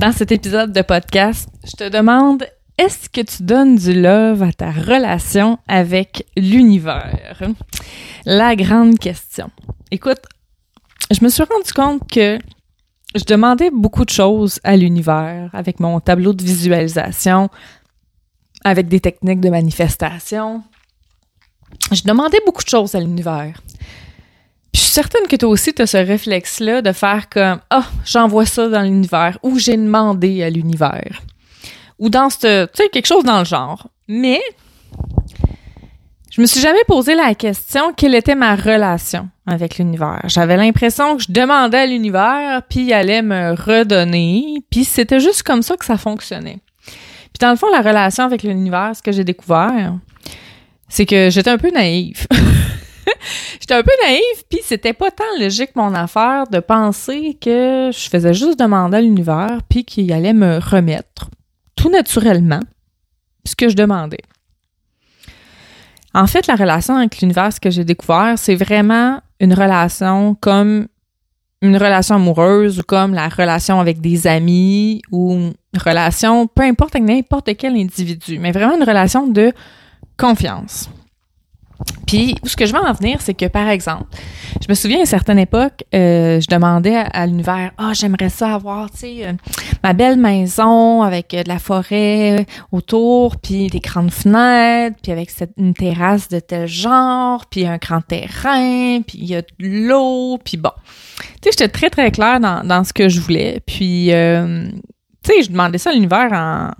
Dans cet épisode de podcast, je te demande est-ce que tu donnes du love à ta relation avec l'univers? La grande question. Écoute, je me suis rendu compte que je demandais beaucoup de choses à l'univers avec mon tableau de visualisation, avec des techniques de manifestation. Je demandais beaucoup de choses à l'univers. Je suis certaine que toi aussi, tu as ce réflexe-là de faire comme Ah, j'envoie ça dans l'univers ou j'ai demandé à l'univers. Ou dans ce. Tu sais, quelque chose dans le genre. Mais je me suis jamais posé la question quelle était ma relation avec l'univers? J'avais l'impression que je demandais à l'univers, puis il allait me redonner, puis c'était juste comme ça que ça fonctionnait. Puis dans le fond, la relation avec l'univers, ce que j'ai découvert, c'est que j'étais un peu naïve. j'étais un peu naïve, puis c'était pas tant logique mon affaire de penser que je faisais juste demander à l'univers, puis qu'il allait me remettre tout naturellement ce que je demandais. En fait, la relation avec l'univers, que j'ai découvert, c'est vraiment une relation comme une relation amoureuse ou comme la relation avec des amis ou une relation, peu importe avec n'importe quel individu, mais vraiment une relation de confiance. Puis, ce que je veux en venir, c'est que, par exemple, je me souviens à une certaine époque, euh, je demandais à, l'univers, ah, j'aimerais ça avoir, tu sais, euh, ma belle maison avec euh, de la forêt autour, puis des grandes fenêtres, puis avec cette, une terrasse de tel genre, puis un grand terrain, puis il y a de l'eau, puis bon. Tu sais, j'étais très, très claire dans, dans ce que je voulais. Puis, tu sais, je demandais ça à l'univers en,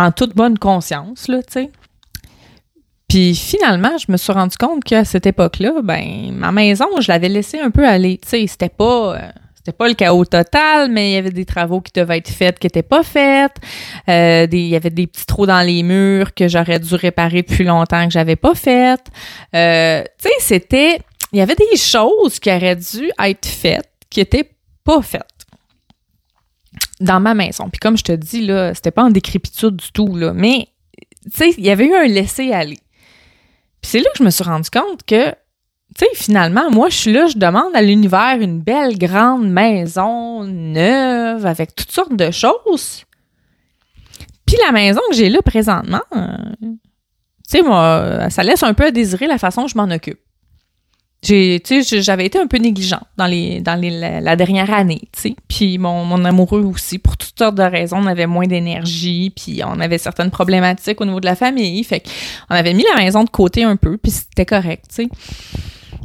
en toute bonne conscience, là, tu sais. Puis finalement, je me suis rendu compte qu'à cette époque-là, ben ma maison, je l'avais laissée un peu aller. Tu sais, c'était pas euh, c'était pas le chaos total, mais il y avait des travaux qui devaient être faits qui n'étaient pas faits. Euh, il y avait des petits trous dans les murs que j'aurais dû réparer depuis longtemps que j'avais pas faites. Euh, tu sais, c'était il y avait des choses qui auraient dû être faites qui étaient pas faites dans ma maison. Puis comme je te dis là, c'était pas en décrépitude du tout là, mais tu sais, il y avait eu un laisser aller. Puis c'est là que je me suis rendu compte que, tu sais, finalement, moi, je suis là, je demande à l'univers une belle grande maison neuve avec toutes sortes de choses. Puis la maison que j'ai là présentement, euh, tu sais, moi, ça laisse un peu à désirer la façon dont je m'en occupe. J'avais été un peu négligente dans les, dans les, la, dernière année, tu sais. Puis mon, mon amoureux aussi, pour toutes sortes de raisons, on avait moins d'énergie, puis on avait certaines problématiques au niveau de la famille, fait qu'on avait mis la maison de côté un peu, puis c'était correct, tu sais.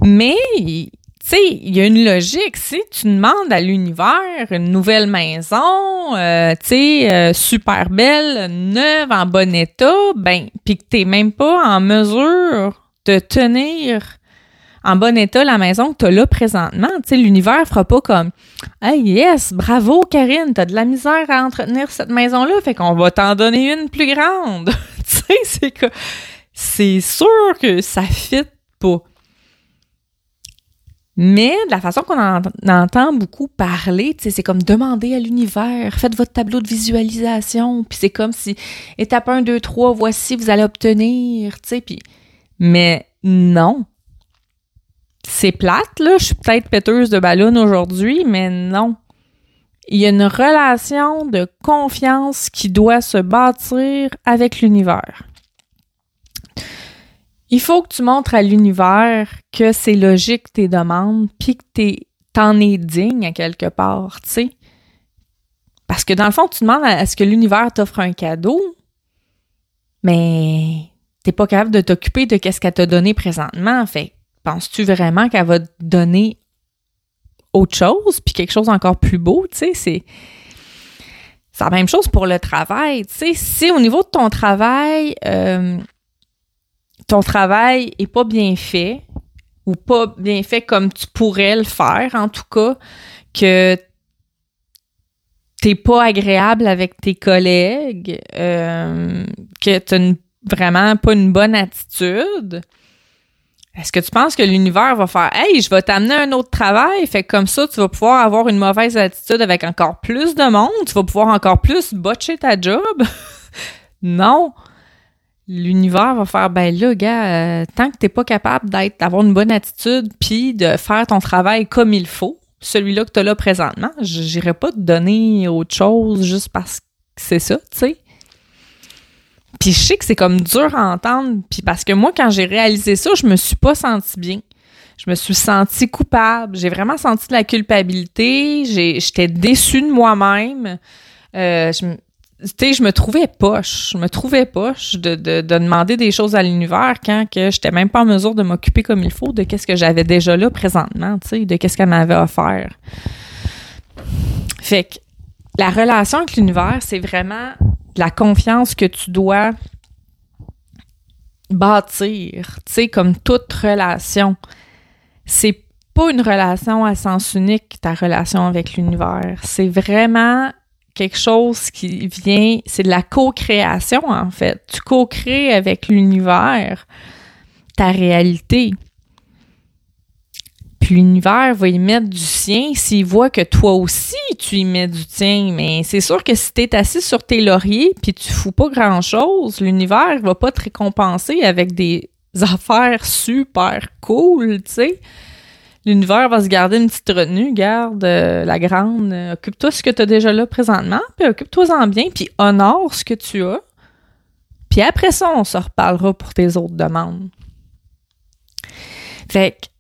Mais, tu sais, il y a une logique. Si tu demandes à l'univers une nouvelle maison, euh, tu sais, euh, super belle, neuve, en bon état, ben, puis que t'es même pas en mesure de tenir en bon état la maison que tu as là présentement. Tu sais, l'univers fera pas comme Hey, yes, bravo Karine, t'as de la misère à entretenir cette maison-là, fait qu'on va t'en donner une plus grande. tu sais, c'est que c'est sûr que ça fit pas. Mais de la façon qu'on en, entend beaucoup parler, c'est comme demander à l'univers, faites votre tableau de visualisation, puis c'est comme si étape 1, 2, 3, voici, vous allez obtenir, tu sais, puis... Mais non, c'est plate, là. Je suis peut-être péteuse de ballon aujourd'hui, mais non. Il y a une relation de confiance qui doit se bâtir avec l'univers. Il faut que tu montres à l'univers que c'est logique tes demandes, puis que t'en es digne à quelque part, tu sais. Parce que dans le fond, tu demandes à, ce que l'univers t'offre un cadeau, mais t'es pas capable de t'occuper de ce qu'elle t'a donné présentement. Fait penses-tu vraiment qu'elle va te donner autre chose, puis quelque chose encore plus beau, tu sais, c'est... La même chose pour le travail, tu sais. Si au niveau de ton travail, euh, ton travail est pas bien fait, ou pas bien fait comme tu pourrais le faire, en tout cas, que t'es pas agréable avec tes collègues, euh, que t'as vraiment pas une bonne attitude, est-ce que tu penses que l'univers va faire Hey, je vais t'amener un autre travail, fait que comme ça, tu vas pouvoir avoir une mauvaise attitude avec encore plus de monde, tu vas pouvoir encore plus botcher ta job? non. L'univers va faire ben là, gars, euh, tant que t'es pas capable d'être d'avoir une bonne attitude puis de faire ton travail comme il faut, celui-là que tu as là présentement. J'irai pas te donner autre chose juste parce que c'est ça, tu sais. Puis je sais que c'est comme dur à entendre, puis parce que moi, quand j'ai réalisé ça, je me suis pas sentie bien. Je me suis sentie coupable. J'ai vraiment senti de la culpabilité. J'étais déçue de moi-même. Euh, je, je me trouvais poche. Je me trouvais poche de, de, de demander des choses à l'univers quand que j'étais même pas en mesure de m'occuper comme il faut de qu'est-ce que j'avais déjà là présentement, de qu'est-ce qu'elle m'avait offert. Fait que la relation avec l'univers, c'est vraiment la confiance que tu dois bâtir, tu sais, comme toute relation. C'est pas une relation à sens unique, ta relation avec l'univers. C'est vraiment quelque chose qui vient, c'est de la co-création en fait. Tu co-crées avec l'univers ta réalité. Puis l'univers va y mettre du sien s'il voit que toi aussi tu y mets du tien. Mais c'est sûr que si t'es assis sur tes lauriers puis tu fous pas grand chose, l'univers va pas te récompenser avec des affaires super cool, tu sais. L'univers va se garder une petite retenue, garde euh, la grande, euh, occupe-toi ce que tu as déjà là présentement, puis occupe-toi-en bien, puis honore ce que tu as. Puis après ça, on se reparlera pour tes autres demandes. Fait que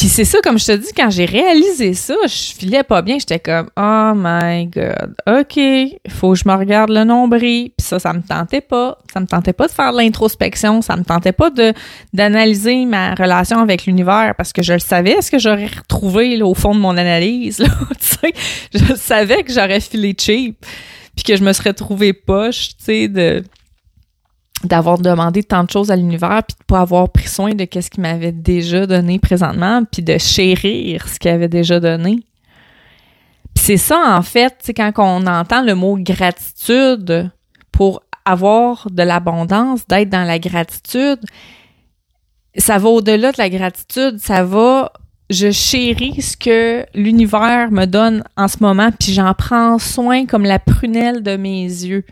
puis c'est ça, comme je te dis, quand j'ai réalisé ça, je filais pas bien. J'étais comme, oh my god, ok, faut que je me regarde le nombril. Puis ça, ça me tentait pas. Ça me tentait pas de faire de l'introspection. Ça me tentait pas de d'analyser ma relation avec l'univers parce que je le savais, ce que j'aurais retrouvé au fond de mon analyse. Là, je savais que j'aurais filé cheap. Puis que je me serais trouvé poche, tu sais, de d'avoir demandé tant de choses à l'univers puis de pas avoir pris soin de qu'est-ce qu'il m'avait déjà donné présentement puis de chérir ce qu'il avait déjà donné. Puis c'est ça en fait, c'est quand on entend le mot gratitude pour avoir de l'abondance, d'être dans la gratitude, ça va au-delà de la gratitude, ça va je chéris ce que l'univers me donne en ce moment puis j'en prends soin comme la prunelle de mes yeux.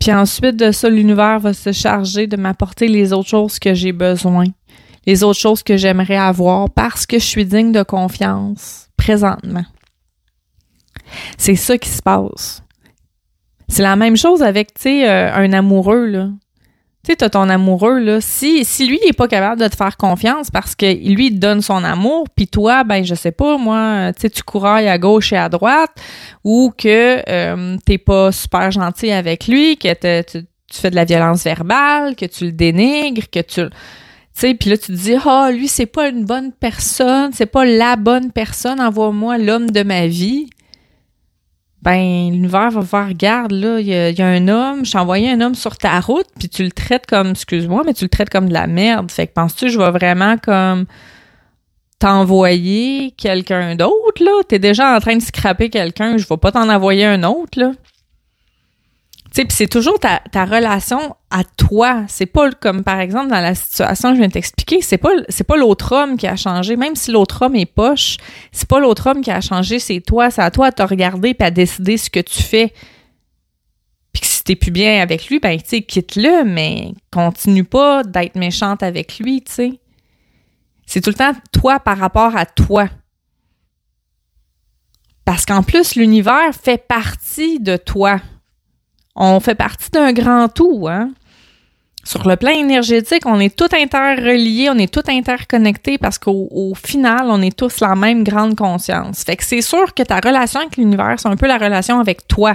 Puis ensuite de ça, l'univers va se charger de m'apporter les autres choses que j'ai besoin, les autres choses que j'aimerais avoir parce que je suis digne de confiance présentement. C'est ça qui se passe. C'est la même chose avec, tu sais, euh, un amoureux, là tu sais, t'as ton amoureux, là. Si, si lui, il est pas capable de te faire confiance parce que lui, il te donne son amour, puis toi, ben, je sais pas, moi, tu sais, tu courailles à gauche et à droite, ou que euh, t'es pas super gentil avec lui, que tu, fais de la violence verbale, que tu le dénigres, que tu... Sais, puis là, tu te dis, ah, lui, c'est pas une bonne personne, c'est pas la bonne personne, envoie-moi l'homme de ma vie ben l'univers va faire regarde là il y, a un homme je t'ai envoyé un homme sur ta route puis tu le traites comme excuse-moi mais tu le traites comme de la merde. Fait que penses-tu je vais vraiment comme t'envoyer quelqu'un d'autre là? T'es déjà en train de scraper quelqu'un je vais pas t'en envoyer un autre là c'est toujours ta, relation à toi. C'est pas comme par exemple dans la situation que je viens de t'expliquer, c'est pas pas l'autre homme qui a changé. Même si l'autre homme est poche, c'est pas l'autre homme qui a changé, c'est toi. C'est à toi de te regarder puis à décider ce que tu fais. Puis que si t'es plus bien avec lui, ben tu sais, quitte-le, mais continue pas d'être méchante avec lui, tu sais. C'est tout le temps toi par rapport à toi. Parce qu'en plus, l'univers fait partie de toi on fait partie d'un grand tout, hein? Sur le plan énergétique, on est tout interreliés, on est tout interconnectés parce qu'au final, on est tous la même grande conscience. Fait que c'est sûr que ta relation avec l'univers, c'est un peu la relation avec toi.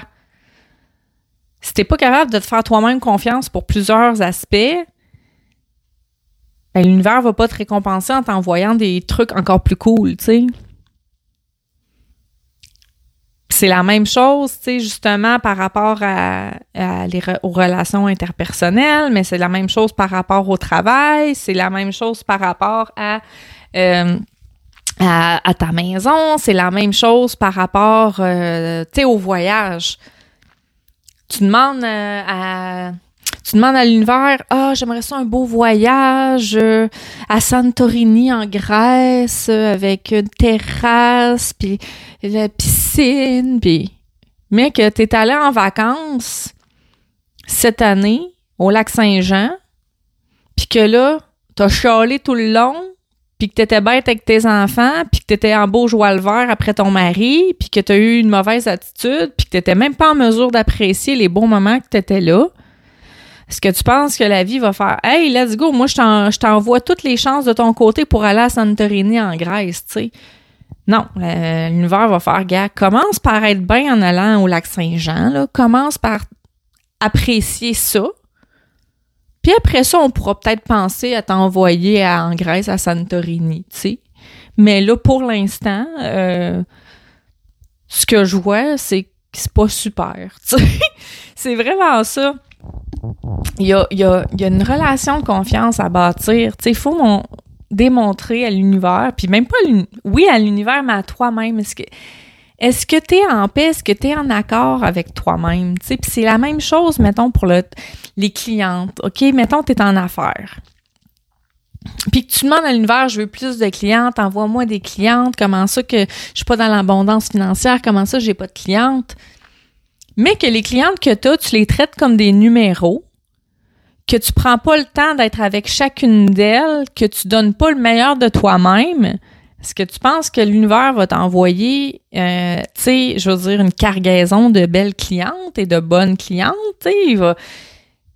Si t'es pas capable de te faire toi-même confiance pour plusieurs aspects, ben, l'univers va pas te récompenser en t'envoyant des trucs encore plus cool, tu sais c'est la même chose, tu sais, justement, par rapport à, les, aux relations interpersonnelles, mais c'est la même chose par rapport au travail, c'est la même chose par rapport à, euh, à, ta maison, c'est la même chose par rapport, euh, tu sais, au voyage. Tu demandes euh, à tu demandes à l'univers, ah, j'aimerais ça un beau voyage euh, à Santorini en Grèce euh, avec une terrasse puis la piscine puis mais que tu es allé en vacances cette année au lac Saint-Jean puis que là t'as chialé tout le long puis que t'étais bête avec tes enfants, puis que t'étais en beau joie le vert après ton mari, puis que t'as eu une mauvaise attitude, puis que t'étais même pas en mesure d'apprécier les bons moments que t'étais là, est-ce que tu penses que la vie va faire Hey, let's go, moi je t'envoie toutes les chances de ton côté pour aller à Santorini en Grèce, tu sais? Non, l'univers va faire gars, commence par être bien en allant au lac Saint-Jean. Commence par apprécier ça. Puis après ça, on pourra peut-être penser à t'envoyer en Grèce, à Santorini, tu sais. Mais là, pour l'instant, euh, ce que je vois, c'est que c'est pas super, tu sais. c'est vraiment ça. Il y a, y, a, y a, une relation de confiance à bâtir. Il faut mon, démontrer à l'univers, puis même pas, oui, à l'univers, mais à toi-même. Est-ce que est-ce que tu es en paix? Est-ce que tu es en accord avec toi-même? Puis c'est la même chose, mettons, pour le, les clientes. OK, mettons, tu es en affaires. Puis que tu demandes à l'univers, je veux plus de clientes, envoie-moi des clientes, comment ça que je suis pas dans l'abondance financière, comment ça j'ai pas de clientes? Mais que les clientes que tu as, tu les traites comme des numéros, que tu prends pas le temps d'être avec chacune d'elles, que tu donnes pas le meilleur de toi-même, est-ce que tu penses que l'univers va t'envoyer, euh, tu sais, je veux dire, une cargaison de belles clientes et de bonnes clientes? Tu sais, il va...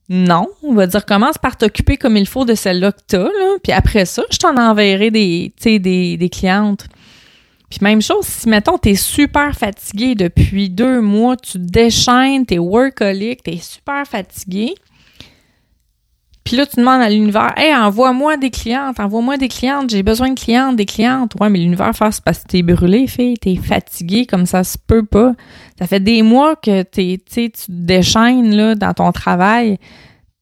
Non, on va dire commence par t'occuper comme il faut de celle-là que t'as, là, puis après ça, je t'en enverrai des, des, des clientes. Puis même chose, si mettons t'es super fatigué depuis deux mois, tu déchaînes, t'es workaholic, t'es super fatigué, puis là, tu demandes à l'univers, hey, envoie-moi des clientes, envoie-moi des clientes, j'ai besoin de clientes, des clientes. Ouais, mais l'univers fasse parce que t'es brûlé, fille, t'es fatigué, comme ça se peut pas. Ça fait des mois que t'es, tu te déchaînes, là, dans ton travail.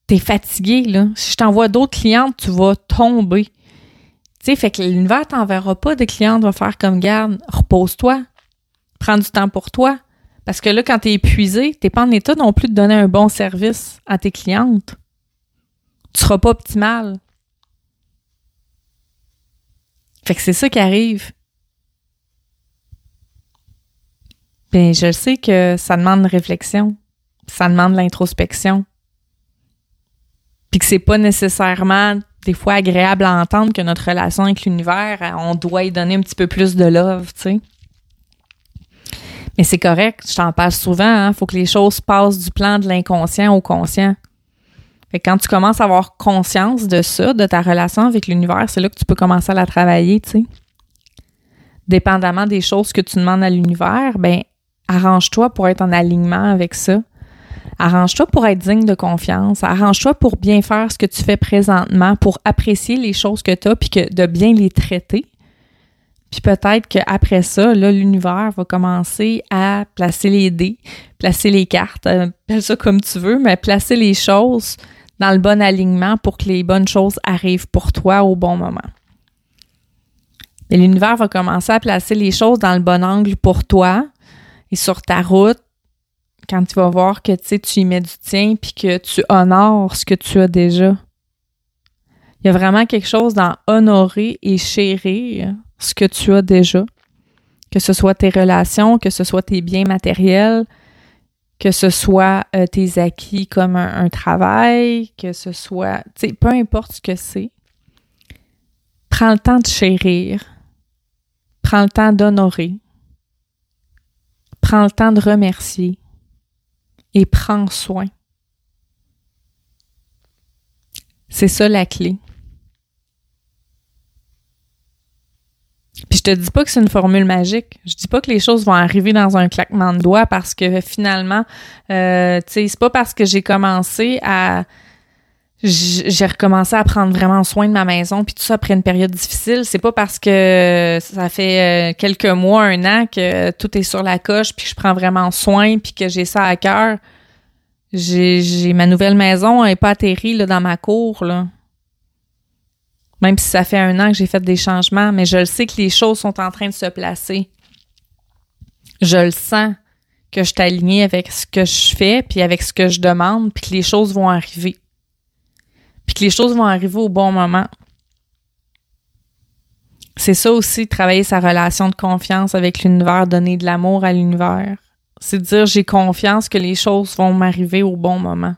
T'es fatigué, là. Si je t'envoie d'autres clientes, tu vas tomber. Tu sais, fait que l'univers t'enverra pas de clientes, va faire comme garde, repose-toi, prends du temps pour toi. Parce que là, quand t'es épuisé, t'es pas en état non plus de donner un bon service à tes clientes tu seras pas optimal. Fait que c'est ça qui arrive. Bien, je sais que ça demande réflexion, ça demande l'introspection. Puis que c'est pas nécessairement des fois agréable à entendre que notre relation avec l'univers, on doit y donner un petit peu plus de love, tu sais. Mais c'est correct, je t'en parle souvent, hein, faut que les choses passent du plan de l'inconscient au conscient quand tu commences à avoir conscience de ça, de ta relation avec l'univers, c'est là que tu peux commencer à la travailler, tu sais. Dépendamment des choses que tu demandes à l'univers, ben arrange-toi pour être en alignement avec ça. Arrange-toi pour être digne de confiance. Arrange-toi pour bien faire ce que tu fais présentement, pour apprécier les choses que tu as, puis de bien les traiter. Puis peut-être qu'après ça, là, l'univers va commencer à placer les dés, placer les cartes, euh, appelle ça comme tu veux, mais placer les choses dans le bon alignement pour que les bonnes choses arrivent pour toi au bon moment. L'univers va commencer à placer les choses dans le bon angle pour toi et sur ta route quand tu vas voir que tu y mets du tien puis que tu honores ce que tu as déjà. Il y a vraiment quelque chose dans honorer et chérir ce que tu as déjà, que ce soit tes relations, que ce soit tes biens matériels, que ce soit euh, tes acquis comme un, travail, que ce soit, tu sais, peu importe ce que c'est, prends le temps de chérir, prends le temps d'honorer, prends le temps de remercier et prends soin. C'est ça la clé. Puis je te dis pas que c'est une formule magique. Je dis pas que les choses vont arriver dans un claquement de doigts parce que finalement, euh, tu sais, c'est pas parce que j'ai commencé à j'ai recommencé à prendre vraiment soin de ma maison puis tout ça après une période difficile, c'est pas parce que ça fait euh, quelques mois, un an que tout est sur la coche puis que je prends vraiment soin puis que j'ai ça à cœur. J'ai ma nouvelle maison elle est pas atterrie là, dans ma cour là. Même si ça fait un an que j'ai fait des changements, mais je le sais que les choses sont en train de se placer. Je le sens que je suis alignée avec ce que je fais, puis avec ce que je demande, puis que les choses vont arriver. Puis que les choses vont arriver au bon moment. C'est ça aussi, travailler sa relation de confiance avec l'univers, donner de l'amour à l'univers. C'est dire j'ai confiance que les choses vont m'arriver au bon moment.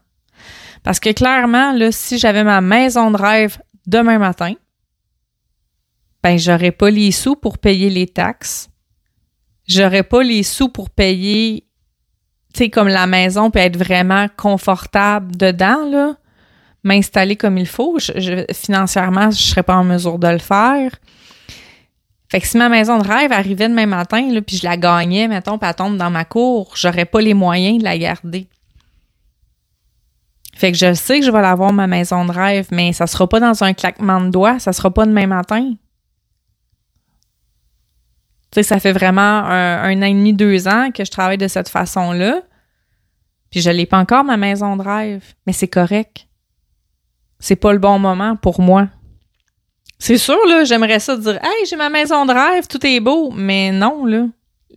Parce que clairement, là, si j'avais ma maison de rêve demain matin, ben j'aurais pas les sous pour payer les taxes. J'aurais pas les sous pour payer tu sais comme la maison peut être vraiment confortable dedans là, m'installer comme il faut, je, financièrement, je serais pas en mesure de le faire. Fait que si ma maison de rêve arrivait demain matin, là, puis je la gagnais, mettons, elle tombe dans ma cour, j'aurais pas les moyens de la garder. Fait que je sais que je vais l'avoir, ma maison de rêve, mais ça sera pas dans un claquement de doigts, ça sera pas demain matin. Tu sais, ça fait vraiment un, an et demi, deux ans que je travaille de cette façon-là. Puis je l'ai pas encore, ma maison de rêve, mais c'est correct. C'est pas le bon moment pour moi. C'est sûr, là, j'aimerais ça dire Hey, j'ai ma maison de rêve, tout est beau, mais non, là.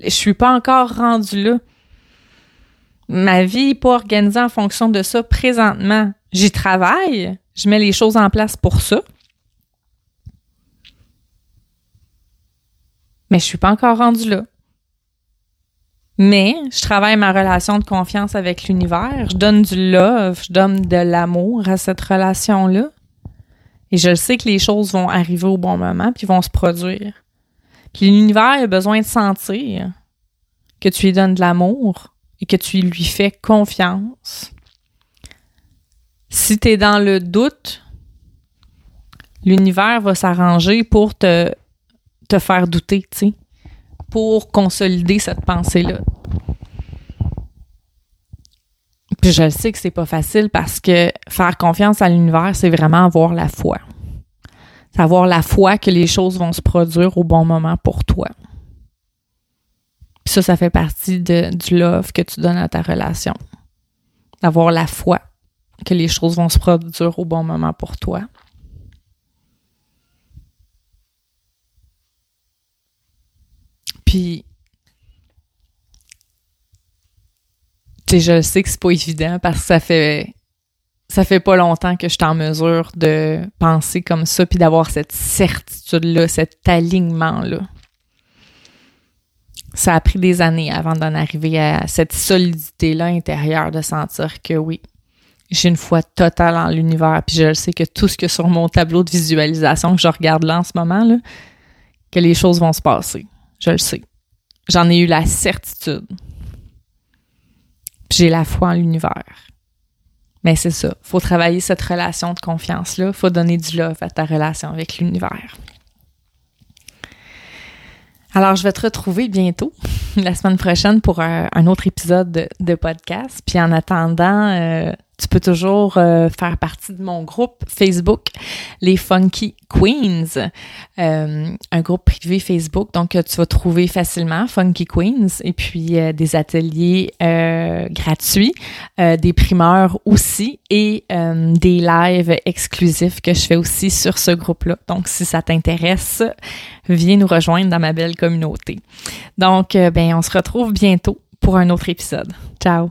Je suis pas encore rendu là. Ma vie n'est pas organisée en fonction de ça présentement. J'y travaille, je mets les choses en place pour ça. Mais je suis pas encore rendu là. Mais je travaille ma relation de confiance avec l'univers, je donne du love, je donne de l'amour à cette relation-là. Et je sais que les choses vont arriver au bon moment puis vont se produire. Puis l'univers a besoin de sentir que tu lui donnes de l'amour et que tu lui fais confiance. Si tu es dans le doute, l'univers va s'arranger pour te, te faire douter, tu sais, pour consolider cette pensée-là. Puis je sais que c'est pas facile parce que faire confiance à l'univers, c'est vraiment avoir la foi. C'est avoir la foi que les choses vont se produire au bon moment pour toi. Puis ça, ça fait partie du love que tu donnes à ta relation. D'avoir la foi que les choses vont se produire au bon moment pour toi. Puis je sais que c'est pas évident parce que ça fait ça fait pas longtemps que je suis en mesure de penser comme ça puis d'avoir cette certitude-là, cet alignement-là. Ça a pris des années avant d'en arriver à cette solidité-là intérieure de sentir que oui, j'ai une foi totale en l'univers puis je sais que tout ce que sur mon tableau de visualisation que je regarde là en ce moment, là, que les choses vont se passer. Je le sais. J'en ai eu la certitude j'ai la foi en l'univers. Mais c'est ça. Faut travailler cette relation de confiance-là. Faut donner du love à ta relation avec l'univers. Alors, je vais te retrouver bientôt, la semaine prochaine, pour un, autre épisode de, podcast. Puis en attendant, euh, tu peux toujours euh, faire partie de mon groupe Facebook, les Funky Queens, euh, un groupe privé Facebook, donc tu vas trouver facilement Funky Queens et puis euh, des ateliers gratuits, des primeurs aussi et des lives exclusifs que je fais aussi sur ce groupe-là. Donc si ça t'intéresse, viens nous rejoindre dans ma belle communauté. Donc ben on se retrouve bientôt pour un autre épisode. Ciao.